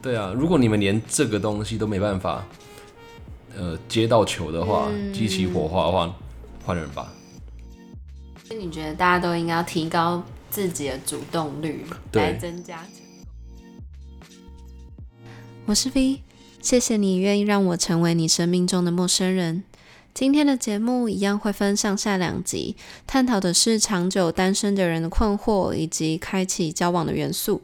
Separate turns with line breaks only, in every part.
对啊，如果你们连这个东西都没办法，呃，接到球的话，激起火花的话，换人吧。
所以你觉得大家都应该要提高自己的主动率，来增加成功？我是 V，谢谢你愿意让我成为你生命中的陌生人。今天的节目一样会分上下两集，探讨的是长久单身的人的困惑，以及开启交往的元素。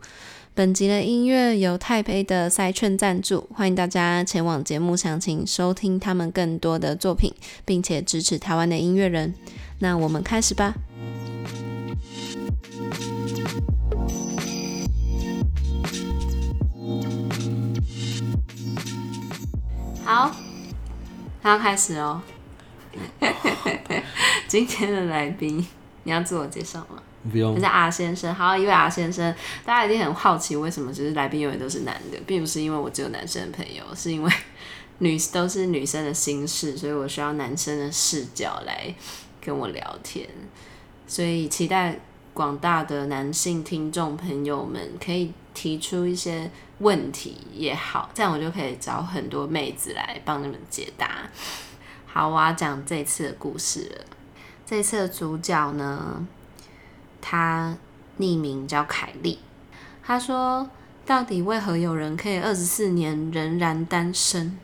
本集的音乐由泰培的赛券赞助，欢迎大家前往节目详情收听他们更多的作品，并且支持台湾的音乐人。那我们开始吧。好，他要开始哦。今天的来宾，你要自我介绍吗？
不用。
是阿先生，好，一位阿先生，大家一定很好奇，为什么就是来宾永远都是男的，并不是因为我只有男生的朋友，是因为 女都是女生的心事，所以我需要男生的视角来跟我聊天，所以期待广大的男性听众朋友们可以提出一些问题也好，这样我就可以找很多妹子来帮你们解答。好，我要讲这次的故事了。这次的主角呢，他匿名叫凯莉。他说：“到底为何有人可以二十四年仍然单身？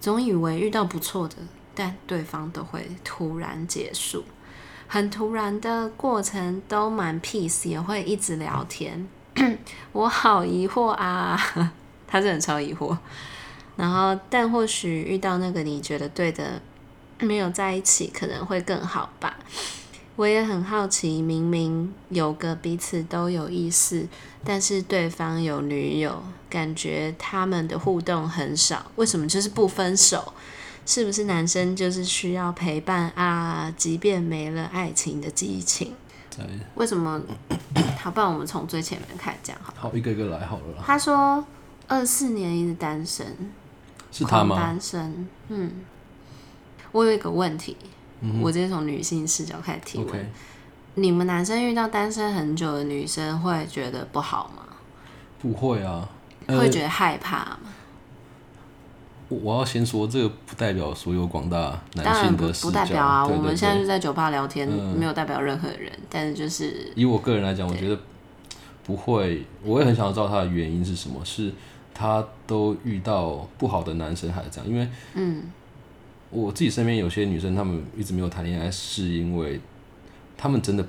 总以为遇到不错的，但对方都会突然结束，很突然的过程都蛮 peace，也会一直聊天。我好疑惑啊，他真的超疑惑。然后，但或许遇到那个你觉得对的。”没有在一起可能会更好吧。我也很好奇，明明有个彼此都有意思，但是对方有女友，感觉他们的互动很少，为什么就是不分手？是不是男生就是需要陪伴啊？即便没了爱情的激情，对为什么？好，不然我们从最前面开始讲好。
好，一个一个来好了。
他说二四年一直单身，
是他吗？
单身，嗯。我有一个问题，嗯、我直接从女性视角开始提问：Okay. 你们男生遇到单身很久的女生会觉得不好吗？
不会啊，
呃、会觉得害怕吗？
我要先说，这个不代表所有广大男性的视角，
不代表啊。我们现在就在酒吧聊天，嗯、没有代表任何人。但是就是
以我个人来讲，我觉得不会。我也很想要知道他的原因是什么，是他都遇到不好的男生还是这样？因为嗯。我自己身边有些女生，她们一直没有谈恋爱，是因为她们真的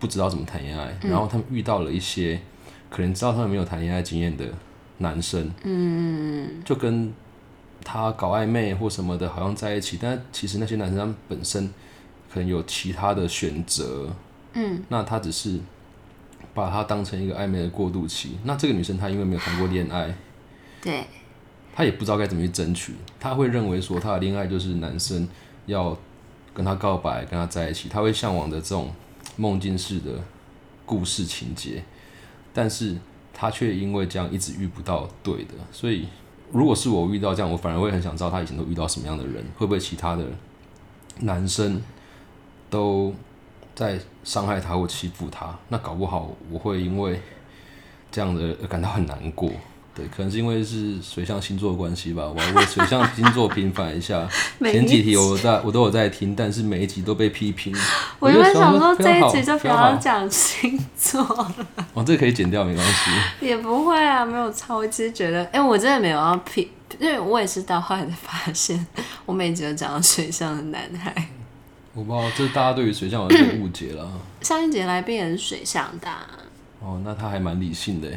不知道怎么谈恋爱，嗯、然后她们遇到了一些可能知道她们没有谈恋爱经验的男生，嗯，就跟他搞暧昧或什么的，好像在一起，但其实那些男生他们本身可能有其他的选择，嗯，那他只是把他当成一个暧昧的过渡期。那这个女生她因为没有谈过恋爱，
对。
他也不知道该怎么去争取，他会认为说他的恋爱就是男生要跟他告白，跟他在一起，他会向往的这种梦境式的故事情节，但是他却因为这样一直遇不到对的，所以如果是我遇到这样，我反而会很想知道他以前都遇到什么样的人，会不会其他的男生都在伤害他或欺负他，那搞不好我会因为这样的而感到很难过。对，可能是因为是水象星座的关系吧。我要为水象星座平反一下。前几题我在我都有在听，但是每一集都被批评。
我原本想说这一集就不要讲星座了。
哦，这个可以剪掉，没关系。
也不会啊，没有差。我只是觉得，哎、欸，我真的没有要批，因为我也是到后来才发现，我每集都讲到水象的男孩。
我不知道，这是大家对于水象有些误解了。
上一节来宾也是水象的。
哦，那他还蛮理性的。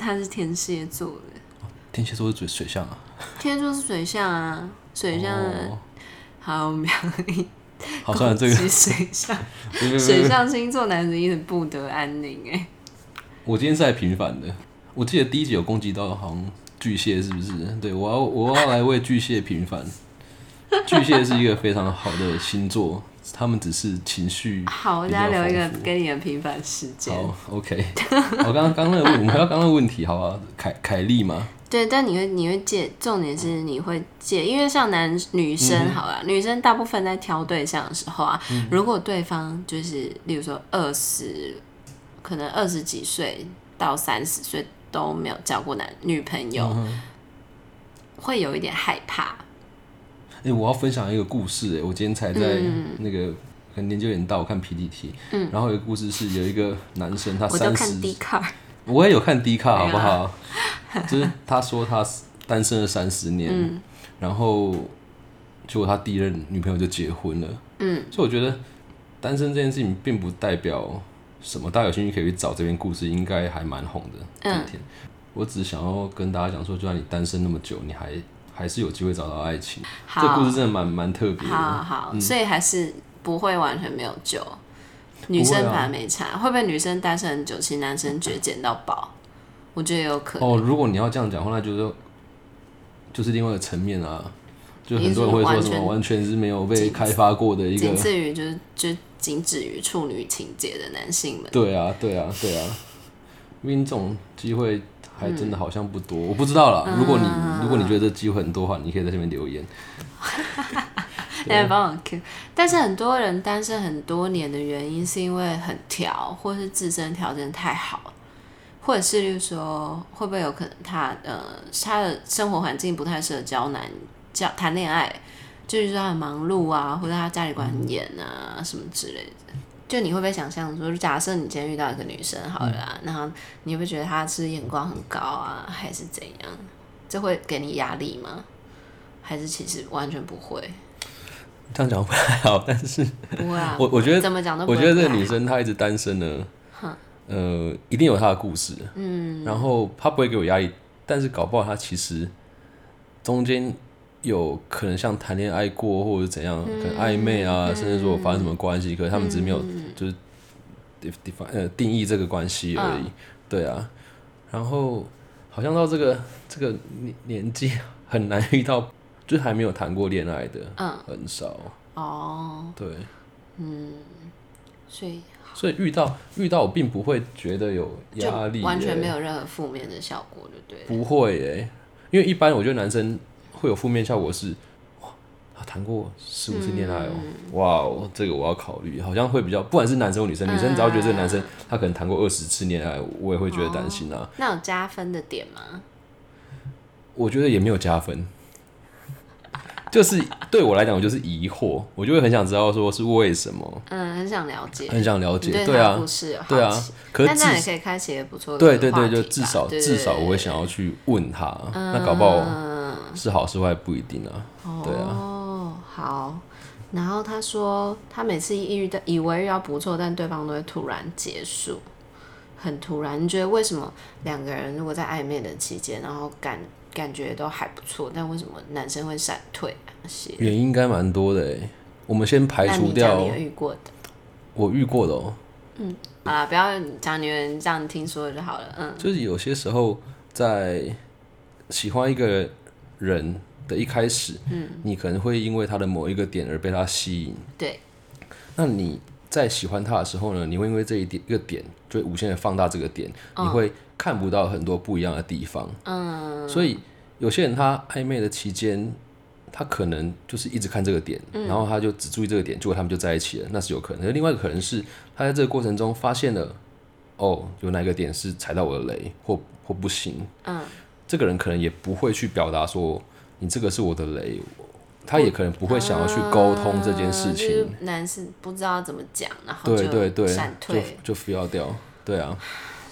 他是天蝎座的，
天蝎座是水水象啊。
天蝎座是水象啊，水象的。好妙丽，
好算了，这个
水象，水象星座男子一直不得安宁哎。
我今天是来平反的，我记得第一集有攻击到好像巨蟹是不是？对，我要我要来为巨蟹平反。巨蟹是一个非常好的星座。他们只是情绪。
好，我再留一个给你的平凡时间。
好，OK。我刚刚刚那个问，我们回到刚刚的问题，好不好？凯凯莉吗？
对，但你会你会借，重点是你会借，因为像男女生好了，嗯、女生大部分在挑对象的时候啊，嗯、如果对方就是，例如说二十，可能二十几岁到三十岁都没有交过男女朋友，嗯、会有一点害怕。
哎、欸，我要分享一个故事、欸。哎，我今天才在那个、嗯、可能年纪有点大，我看 P D T，嗯，然后有一个故事是有一个男生，他三十，我也有看 D 卡，好不好？就是他说他单身了三十年，嗯、然后结果他第一任女朋友就结婚了，嗯，所以我觉得单身这件事情并不代表什么，大家有兴趣可以去找这篇故事，应该还蛮红的。嗯、我只是想要跟大家讲说，就算你单身那么久，你还还是有机会找到爱情。好这故事真的蛮蛮特别的。
好好，嗯、所以还是不会完全没有救。女生反而没差，会、啊、会不会女生单身很久，其实男生觉得捡到宝？我觉得有可能。哦，
如果你要这样讲的话，那就是就是另外一个层面啊。就很多人会说什么完全是没有被开发过的一个，仅
次于就是就仅止于处女情节的男性们。
对啊，对啊，对啊，因为这种机会还真的好像不多，嗯、我不知道了。如果你如果你觉得这机会很多的话，你可以在下面留言。
来 帮我 Q，但是很多人单身很多年的原因是因为很挑，或是自身条件太好，或者是就是说会不会有可能他呃他的生活环境不太适合交男交谈恋爱，就是说他很忙碌啊，或者他家里管很严啊、嗯、什么之类的。就你会不会想象说，假设你今天遇到一个女生好了、然后你会觉得她是眼光很高啊，还是怎样？这会给你压力吗？还是其实完全不会？
这样讲不太好，但是
不会啊，
我我觉得
怎么讲都不会，
我觉得这个女生她一直单身呢，
哼
呃，一定有她的故事，嗯，然后她不会给我压力，但是搞不好她其实中间有可能像谈恋爱过或者怎样，嗯、可能暧昧啊，嗯、甚至说发生什么关系，嗯、可是他们只是没有就是 define 呃定义这个关系而已，嗯、对啊，然后好像到这个这个年年纪 很难遇到。就还没有谈过恋爱的，嗯，很少。
哦。
对，
嗯，所以
所以遇到遇到我并不会觉得有压力，
完全没有任何负面的效果，对不对？
不会耶，因为一般我觉得男生会有负面效果是，哇，他谈过十五次恋爱哦，哇哦，这个我要考虑，好像会比较，不管是男生或女生，女生只要觉得这个男生他可能谈过二十次恋爱，我也会觉得担心啊。
那有加分的点吗？
我觉得也没有加分。就是对我来讲，我就是疑惑，我就会很想知道说是为什么，
嗯，很想了解，
很想了解，对啊，对啊，可是这样
也可以开启一个不错的，
对对对，就至少至少我会想要去问他，那搞不好是好是坏不一定啊，对啊，
哦，好，然后他说他每次一遇到以为遇到不错，但对方都会突然结束，很突然，你觉得为什么两个人如果在暧昧的期间，然后感感觉都还不错，但为什么男生会闪退啊？
原因应该蛮多的诶，我们先排除掉。
你有遇过的？
我遇过的哦。
嗯，好啦，不要讲你们这样听说的就好了。嗯，
就是有些时候在喜欢一个人的一开始，嗯，你可能会因为他的某一个点而被他吸引。
对。
那你在喜欢他的时候呢？你会因为这一点一个点，就会无限的放大这个点，嗯、你会。看不到很多不一样的地方，嗯，所以有些人他暧昧的期间，他可能就是一直看这个点，嗯、然后他就只注意这个点，结果他们就在一起了，那是有可能。而另外一个可能是他在这个过程中发现了，哦，有哪个点是踩到我的雷，或或不行，嗯，这个人可能也不会去表达说你这个是我的雷，他也可能不会想要去沟通这件事情。嗯就是、
男生不知道怎么讲，然后就闪退，
就就 feel 掉，对啊。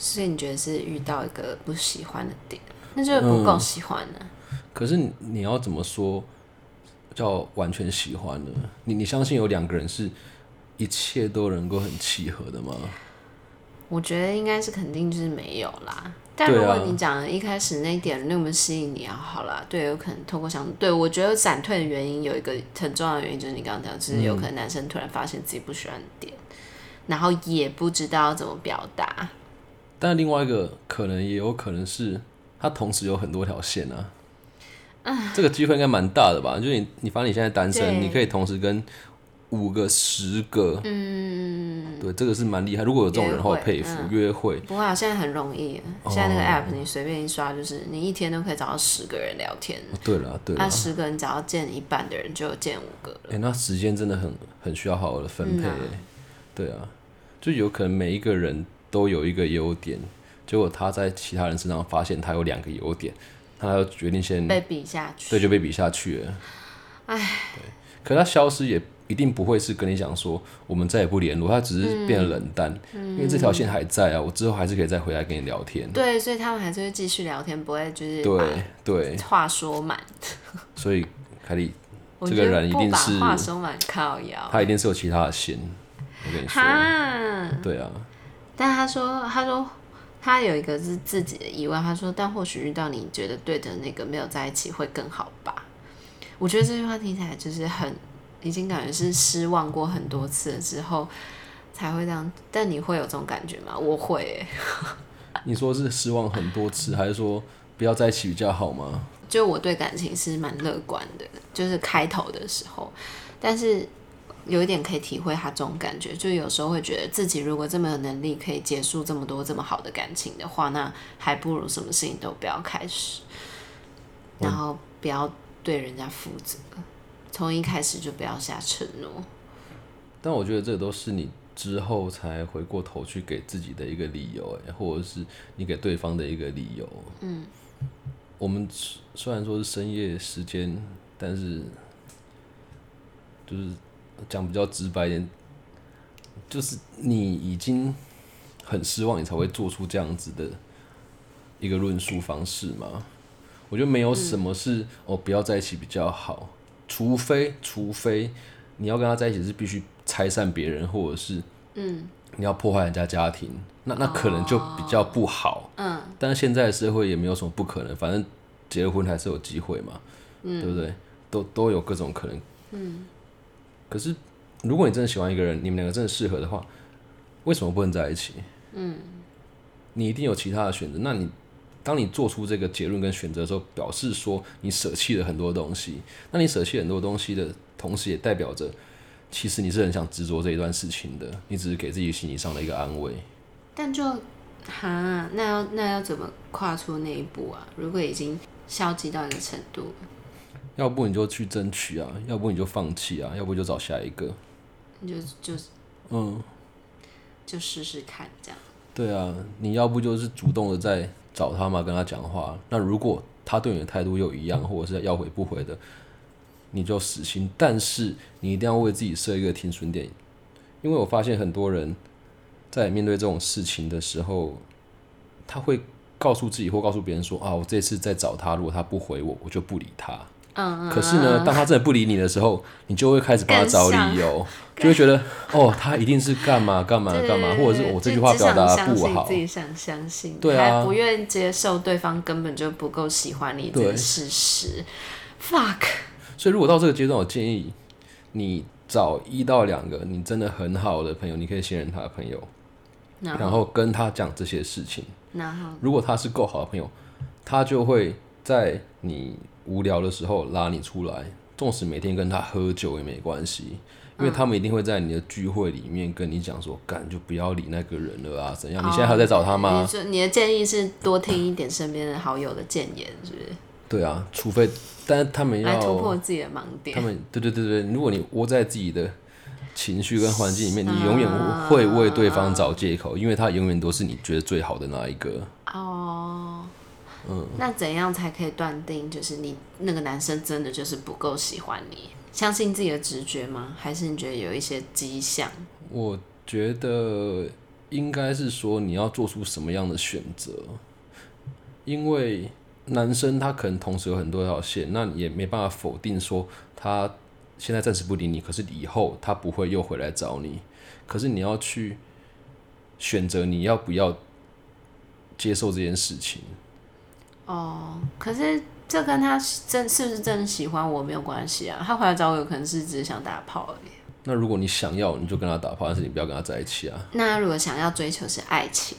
所以你觉得是遇到一个不喜欢的点，那就是不够喜欢呢？
嗯。可是你要怎么说叫完全喜欢呢？你你相信有两个人是一切都能够很契合的吗？
我觉得应该是肯定就是没有啦。但如果你讲的一开始那一点那么吸引你啊，好啦，对，有可能透过想对我觉得闪退的原因有一个很重要的原因，就是你刚刚讲，就是有可能男生突然发现自己不喜欢的点，嗯、然后也不知道怎么表达。
但另外一个可能也有可能是，他同时有很多条线啊，嗯、这个机会应该蛮大的吧？就是你，你反正你现在单身，你可以同时跟五个、十个，嗯，对，这个是蛮厉害。如果有这种人的话，佩服。约会，
不会啊，现在很容易，现在那个 app 你随便一刷，就是你一天都可以找到十个人聊天。
对了，对了，那
十个人只要见一半的人，就见五个了。
哎、欸，那时间真的很很需要好好的分配。嗯啊对啊，就有可能每一个人。都有一个优点，结果他在其他人身上发现他有两个优点，他就决定先
被比下去，
对，就被比下去了。
哎，
对，可他消失也一定不会是跟你讲说我们再也不联络，他只是变得冷淡，嗯、因为这条线还在啊，我之后还是可以再回来跟你聊天。
对，所以他们还是会继续聊天，不会就是
对对话
说满。
所以凯莉这个人一定是
话说满靠腰，
他一定是有其他的心。我跟你说，哈对啊。
但他说，他说他有一个是自己的疑问，他说，但或许遇到你觉得对的那个没有在一起会更好吧？我觉得这句话听起来就是很。已经感觉是失望过很多次了之后才会这样，但你会有这种感觉吗？我会。
你说是失望很多次，还是说不要在一起比较好吗？
就我对感情是蛮乐观的，就是开头的时候，但是有一点可以体会他这种感觉，就有时候会觉得自己如果这么有能力可以结束这么多这么好的感情的话，那还不如什么事情都不要开始，然后不要对人家负责。从一开始就不要下承诺，
但我觉得这都是你之后才回过头去给自己的一个理由，哎，或者是你给对方的一个理由。嗯，我们虽然说是深夜时间，但是就是讲比较直白一点，就是你已经很失望，你才会做出这样子的一个论述方式嘛。我觉得没有什么是、嗯、哦，不要在一起比较好。除非，除非你要跟他在一起是必须拆散别人，或者是嗯，你要破坏人家家庭，那那可能就比较不好。嗯，但是现在的社会也没有什么不可能，反正结了婚还是有机会嘛，嗯，对不对？都都有各种可能。嗯，可是如果你真的喜欢一个人，你们两个真的适合的话，为什么不能在一起？嗯，你一定有其他的选择，那你。当你做出这个结论跟选择的时候，表示说你舍弃了很多东西。那你舍弃很多东西的同时，也代表着其实你是很想执着这一段事情的。你只是给自己心理上的一个安慰。
但就哈，那要那要怎么跨出那一步啊？如果已经消极到一个程度，
要不你就去争取啊，要不你就放弃啊，要不就找下一个。
你就就嗯，就试试看这样。
对啊，你要不就是主动的在。找他嘛，跟他讲话。那如果他对你的态度又一样，或者是要回不回的，你就死心。但是你一定要为自己设一个停损点，因为我发现很多人在面对这种事情的时候，他会告诉自己或告诉别人说：“啊，我这次再找他，如果他不回我，我就不理他。”嗯，可是呢，当他真的不理你的时候，你就会开始帮他找理由，就会觉得哦，他一定是干嘛干嘛干嘛，或者是我这句话表达不好，
自己想相信，
对啊，
还不愿意接受对方根本就不够喜欢你这个事实。fuck。
所以如果到这个阶段，我建议你找一到两个你真的很好的朋友，你可以信任他的朋友，然后跟他讲这些事情。然后，如果他是够好的朋友，他就会在你。无聊的时候拉你出来，纵使每天跟他喝酒也没关系，因为他们一定会在你的聚会里面跟你讲说，干就不要理那个人了啊，怎样？你现在还在找他吗？
你你的建议是多听一点身边的好友的建言，是不是？
对啊，除非，但是他们要
突破自己的盲点。
他们对对对对，如果你窝在自己的情绪跟环境里面，你永远会为对方找借口，因为他永远都是你觉得最好的那一个。哦。
嗯，那怎样才可以断定，就是你那个男生真的就是不够喜欢你？相信自己的直觉吗？还是你觉得有一些迹象？
我觉得应该是说你要做出什么样的选择，因为男生他可能同时有很多条线，那你也没办法否定说他现在暂时不理你，可是以后他不会又回来找你。可是你要去选择你要不要接受这件事情。
哦，可是这跟他真是不是真的喜欢我没有关系啊。他回来找我，有可能是只是想打炮而已。
那如果你想要，你就跟他打炮，但是你不要跟他在一起啊。
那如果想要追求是爱情，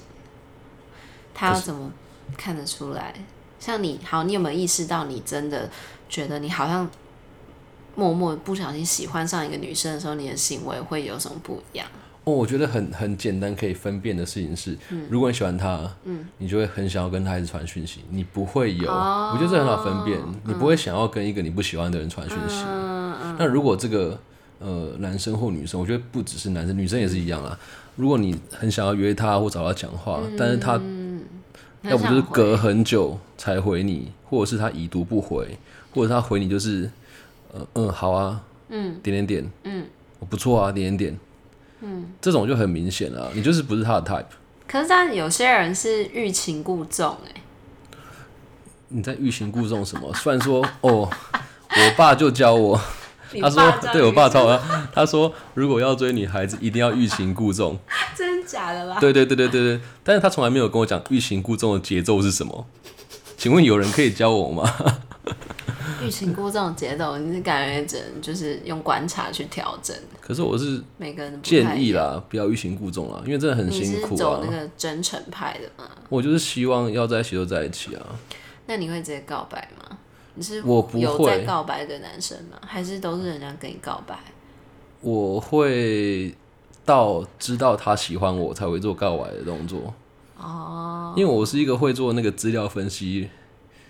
他要怎么看得出来？像你好，你有没有意识到，你真的觉得你好像默默不小心喜欢上一个女生的时候，你的行为会有什么不一样？
哦，我觉得很很简单可以分辨的事情是，嗯、如果你喜欢他，嗯、你就会很想要跟他一直传讯息，你不会有，哦、我觉得这很好分辨，嗯、你不会想要跟一个你不喜欢的人传讯息。那如果这个呃男生或女生，我觉得不只是男生，女生也是一样啊。如果你很想要约他或找他讲话，嗯、但是他要不就是隔很久才回你，或者是他已读不回，或者他回你就是，呃嗯好啊，嗯点点点，嗯不错啊点点点，嗯这种就很明显了，你就是不是他的 type。
可是但有些人是欲擒故纵哎。
你在欲擒故纵什么？虽然说哦，我爸就教我，他说对我爸教我，他说如果要追女孩子，一定要欲擒故纵。
真的假的啦？
对对对对对对，但是他从来没有跟我讲欲擒故纵的节奏是什么。请问有人可以教我吗？
欲擒故纵的节奏，你是感觉只能就是用观察去调整。
可是我是每个人建议啦，不要欲擒故纵啦，因为真的很辛苦啊。
你是走那个真诚派的吗？
我就是希望要在一起就在一起啊。
那你会直接告白吗？你是我有在告白的男生吗？还是都是人家跟你告白？
我会到知道他喜欢我才会做告白的动作。哦，因为我是一个会做那个资料分析，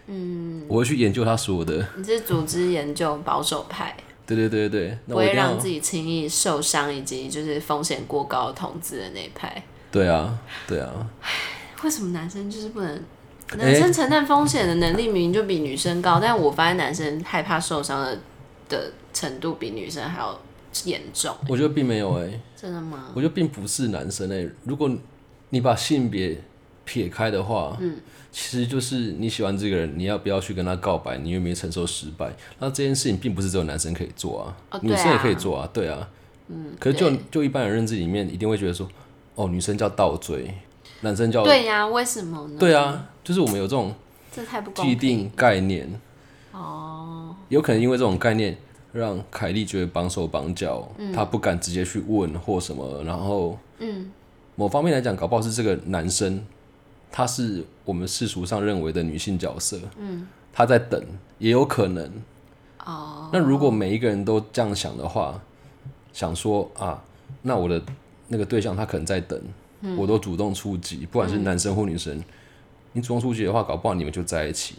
嗯，我会去研究他所有的。
你是组织研究保守派？
对对对对，
不会让自己轻易受伤以及就是风险过高的同志的那一派。
对啊，对啊。
为什么男生就是不能？男生承担风险的能力明明就比女生高，欸、但我发现男生害怕受伤的的程度比女生还要严重。
我觉得并没有哎、欸，
真的吗？
我觉得并不是男生哎、欸。如果你把性别撇开的话，嗯，其实就是你喜欢这个人，你要不要去跟他告白？你有没有承受失败？那这件事情并不是只有男生可以做啊，哦、女生也可以做啊，对啊。嗯，可是就就一般人认知里面，一定会觉得说，哦，女生叫倒追。男生叫
对呀、啊，为什么呢？
对啊，就是我们有这种既定概念
哦，
有可能因为这种概念让凯莉觉得绑手绑脚，嗯、她不敢直接去问或什么，然后嗯，某方面来讲，搞不好是这个男生，他是我们世俗上认为的女性角色，嗯，她在等，也有可能哦。那如果每一个人都这样想的话，想说啊，那我的那个对象他可能在等。我都主动出击，不管是男生或女生，嗯、你主动出击的话，搞不好你们就在一起。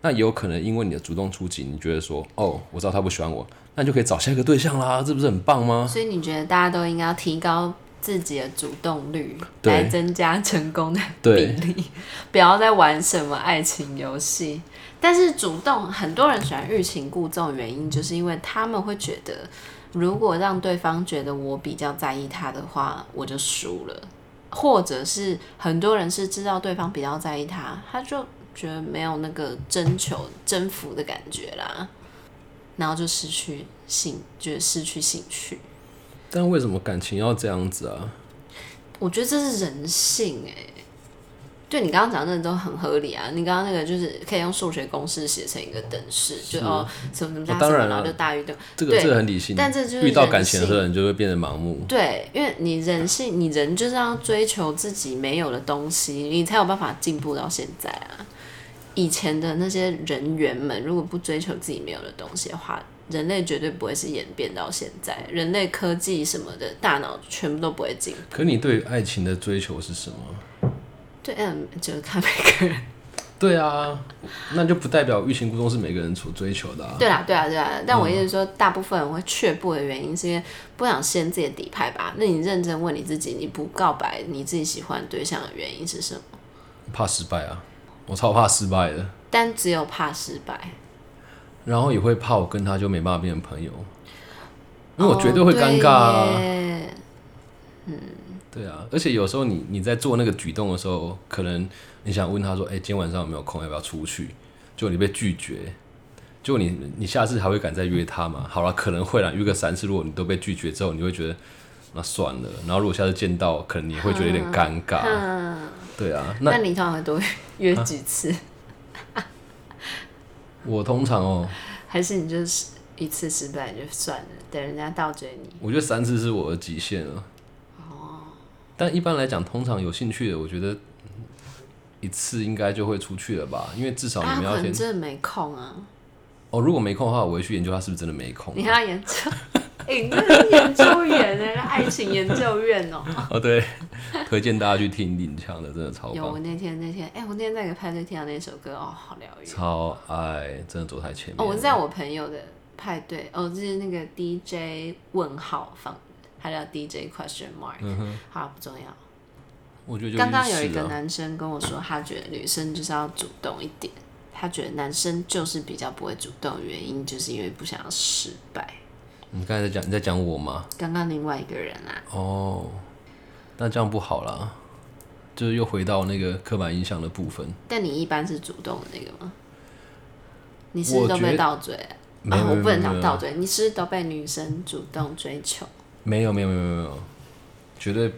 那也有可能因为你的主动出击，你觉得说，哦，我知道他不喜欢我，那你就可以找下一个对象啦，这不是很棒吗？
所以你觉得大家都应该要提高自己的主动率，来增加成功的比例，不要再玩什么爱情游戏。但是主动，很多人喜欢欲擒故纵的原因，就是因为他们会觉得，如果让对方觉得我比较在意他的话，我就输了。或者是很多人是知道对方比较在意他，他就觉得没有那个征求、征服的感觉啦，然后就失去兴，觉得失去兴趣。
但为什么感情要这样子啊？
我觉得这是人性欸。对你刚刚讲的那都很合理啊！你刚刚那个就是可以用数学公式写成一个等式，就哦什么什么加什么，哦、然后就大于等。
这个这个很理性，
但这就是
遇到感情的时候，你就会变得盲目。
对，因为你人性，你人就是要追求自己没有的东西，你才有办法进步到现在啊！以前的那些人员们，如果不追求自己没有的东西的话，人类绝对不会是演变到现在，人类科技什么的，大脑全部都不会进步。
可你对爱情的追求是什么？
对，嗯，就是看每个人。
对啊，那就不代表欲擒故纵是每个人所追求的啊。
对啊，对啊，对啊。但我意思是说，大部分人会却步的原因，是因为不想掀自己的底牌吧？那你认真问你自己，你不告白你自己喜欢对象的原因是什么？
怕失败啊！我超怕失败的。
但只有怕失败，
然后也会怕我跟他就没办法变成朋友，因为我绝对会尴尬啊。嗯。对啊，而且有时候你你在做那个举动的时候，可能你想问他说：“哎，今天晚上有没有空？要不要出去？”就你被拒绝，就你你下次还会敢再约他吗？好了，可能会啦，约个三次，如果你都被拒绝之后，你会觉得那算了。然后如果下次见到，可能你会觉得有点尴尬。嗯、对啊，那，
那你通常会多约几次？
啊、我通常哦，
还是你就是一次失败就算了，等人家倒追你。
我觉得三次是我的极限了。但一般来讲，通常有兴趣的，我觉得一次应该就会出去了吧，因为至少你们要先。
真的没空啊。
哦，如果没空的话，我会去研究他是不是真的没空。
你看他研究，欸、你这是研究员呢，爱情研究院哦。
哦，对，推荐大家去听林强的，真的超棒。
有我那天那天，哎、欸，我那天在一个派对听到那首歌，哦，好疗愈。
超爱，真的走太前面。
哦，我是在我朋友的派对，哦，就是那个 DJ 问号放。还叫 DJ question mark，、嗯、好不重要。
我觉得
刚刚有一个男生跟我说，他觉得女生就是要主动一点，他觉得男生就是比较不会主动，原因就是因为不想要失败。
你刚才在讲你在讲我吗？
刚刚另外一个人啊。
哦，那这样不好啦，就是又回到那个刻板印象的部分。
但你一般是主动的那个吗？你是不是都被倒追？没有，我不能讲倒追。你是不是都被女生主动追求？
没有，没有，没有，没有，绝对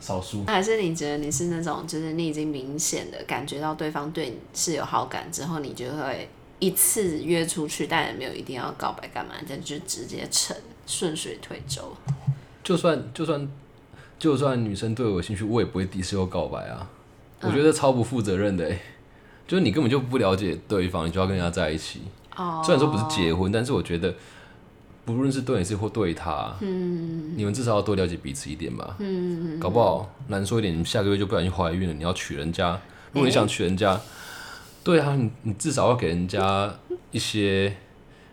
少数。
还是你觉得你是那种，就是你已经明显的感觉到对方对你是有好感之后，你就会。一次约出去，但也没有一定要告白干嘛，但就直接成顺水推舟。
就算就算就算女生对我有兴趣，我也不会第一次就告白啊。嗯、我觉得超不负责任的、欸，就是你根本就不了解对方，你就要跟人家在一起。哦。虽然说不是结婚，但是我觉得不论是对你是或对他，嗯，你们至少要多了解彼此一点吧。嗯。搞不好难说一点，你下个月就不小心怀孕了，你要娶人家。如果你想娶人家。欸对啊，你你至少要给人家一些，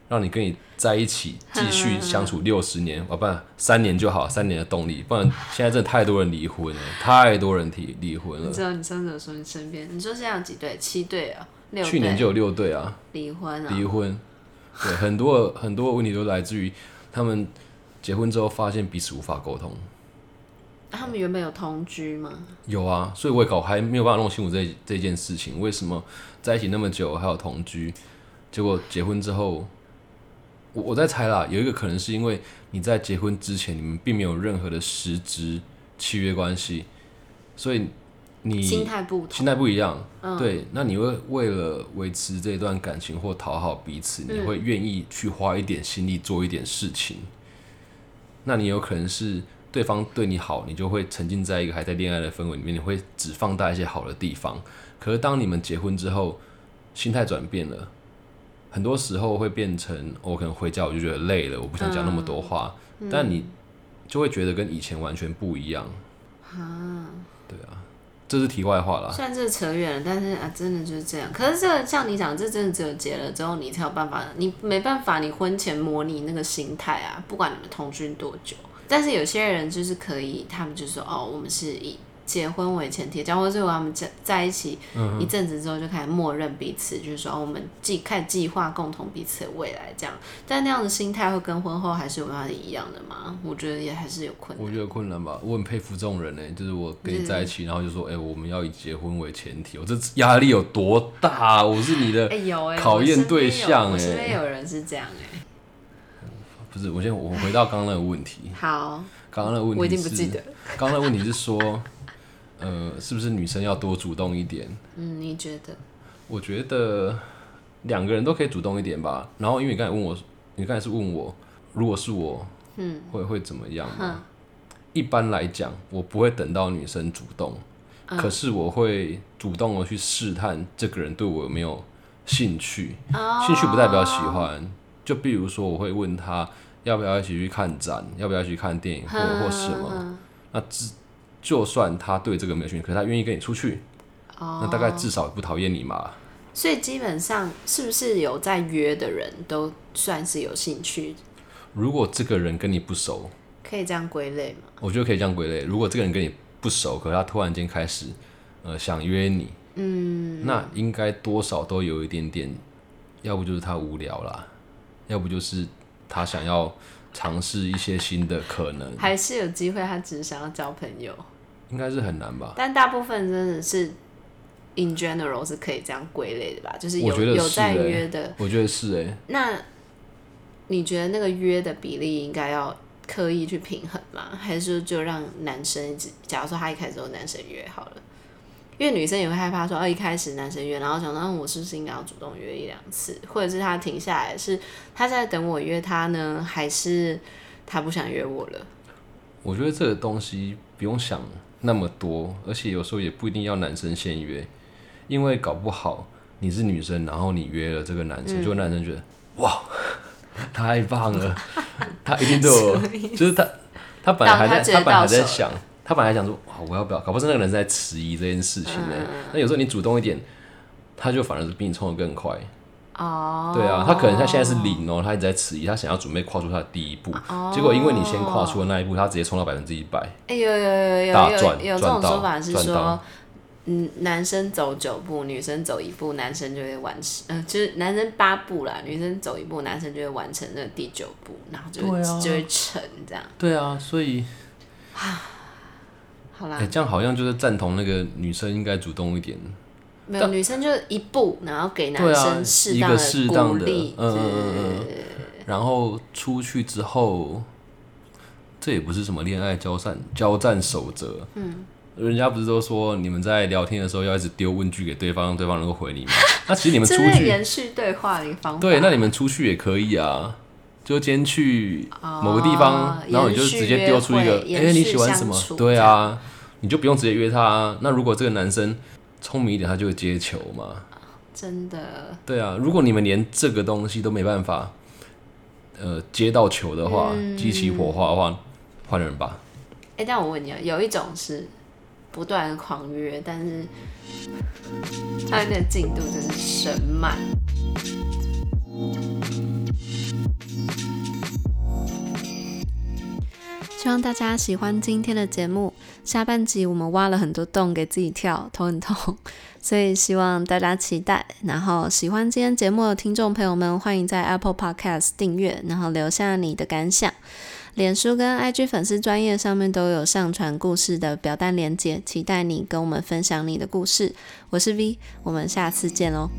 让你跟你在一起继续相处六十年，哦，不然三年就好，三年的动力，不然现在真的太多人离婚了，太多人提离婚了。
你知道你上次有说你身边，你说现在有几对？七对啊，六对？
去年就有六对啊，
离婚啊，
离婚，对，很多很多问题都来自于他们结婚之后发现彼此无法沟通。
他们原本有同居吗？
有啊，所以我也搞还没有办法弄清楚这这件事情，为什么在一起那么久还有同居，结果结婚之后，我我在猜啦，有一个可能是因为你在结婚之前你们并没有任何的实质契约关系，所以你
心态不
心态不一样，嗯，对，那你会为了维持这段感情或讨好彼此，你会愿意去花一点心力做一点事情，那你有可能是。对方对你好，你就会沉浸在一个还在恋爱的氛围里面，你会只放大一些好的地方。可是当你们结婚之后，心态转变了，很多时候会变成我可能回家我就觉得累了，我不想讲那么多话，嗯、但你就会觉得跟以前完全不一样。啊，对啊，这是题外话啦。
虽然这扯远了，但是啊，真的就是这样。可是这个像你讲，这真的只有结了之后，你才有办法，你没办法，你婚前模拟那个心态啊，不管你们同居多久。但是有些人就是可以，他们就说哦，我们是以结婚为前提，假如说他们在在一起一阵子之后，就开始默认彼此，就是说哦，我们计开始计划共同彼此的未来这样。但那样的心态会跟婚后还是有办法一样的吗？我觉得也还是有困难。
我觉得困难吧，我很佩服这种人呢，就是我跟你在一起，然后就说哎、欸，我们要以结婚为前提，我这压力有多大？我是你的考验对象哎，
身边有人是这样哎。
不是，我先我回到刚刚那个问题。
好，
刚刚那个问题，
我已经不记得。
刚刚那个问题是说，呃，是不是女生要多主动一点？
嗯，你觉得？
我觉得两个人都可以主动一点吧。然后，因为你刚才问我，你刚才是问我，如果是我，嗯，会会怎么样？嗯，一般来讲，我不会等到女生主动，嗯，可是我会主动的去试探这个人对我有没有兴趣。哦，兴趣不代表喜欢。就比如说，我会问他要不要一起去看展，要不要一起去看电影，或或什么。那至就算他对这个没有兴趣，可是他愿意跟你出去，哦、那大概至少不讨厌你嘛。
所以基本上，是不是有在约的人都算是有兴趣？
如果这个人跟你不熟，
可以这样归类吗？
我觉得可以这样归类。如果这个人跟你不熟，可是他突然间开始呃想约你，嗯，那应该多少都有一点点，要不就是他无聊啦。要不就是他想要尝试一些新的可能，
还是有机会，他只是想要交朋友，
应该是很难吧？
但大部分真的是 in general 是可以这样归类的吧？就是有有在约的，
我觉得是哎、欸。
那你觉得那个约的比例应该要刻意去平衡吗？还是说就让男生一直，假如说他一开始都男生约好了？因为女生也会害怕说，哦，一开始男生约，然后想到我是不是应该要主动约一两次，或者是他停下来，是他在等我约他呢，还是他不想约我了？
我觉得这个东西不用想那么多，而且有时候也不一定要男生先约，因为搞不好你是女生，然后你约了这个男生，嗯、就男生觉得哇，太棒了，他一定对我，就是他他本来还在他，他本来还在想。他本来想说，哇，我要不要？搞不好是那个人在迟疑这件事情呢。那、嗯、有时候你主动一点，他就反而是比你冲得更快。
哦，
对啊，他可能他现在是零哦，他一直在迟疑，他想要准备跨出他的第一步，
哦、
结果因为你先跨出了那一步，他直接冲到百分之一百。
哎、欸，有有有有
大
有有有这种说法是说，嗯，男生走九步，女生走一步，男生就会完成，呃，就是男生八步啦，女生走一步，男生就会完成那个第九步，然后就就会成这样。
对啊，所以，
好啦，
哎、欸，这样好像就是赞同那个女生应该主动一点。
没有，女生就一步，然后给男生适当的鼓励，
嗯嗯嗯嗯，然后出去之后，这也不是什么恋爱交战交战守则，嗯，人家不是都说你们在聊天的时候要一直丢问句给对方，让对方能够回你吗？那 其实你们出去
延续对话的一个方法，
对，那你们出去也可以啊，就今天去某个地方，哦、然后你就直接丢出一个，哎、欸，你喜欢什么？对啊，你就不用直接约他、啊。那如果这个男生。聪明一点，他就会接球嘛。
真的。
对啊，如果你们连这个东西都没办法，呃，接到球的话，激、嗯、起火花的话，换人吧。
哎、欸，但我问你啊，有一种是不断狂约，但是他的那个进度真是神慢。希望大家喜欢今天的节目。下半集我们挖了很多洞给自己跳，头很痛，所以希望大家期待。然后喜欢今天节目的听众朋友们，欢迎在 Apple Podcast 订阅，然后留下你的感想。脸书跟 IG 粉丝专页上面都有上传故事的表单连接，期待你跟我们分享你的故事。我是 V，我们下次见喽。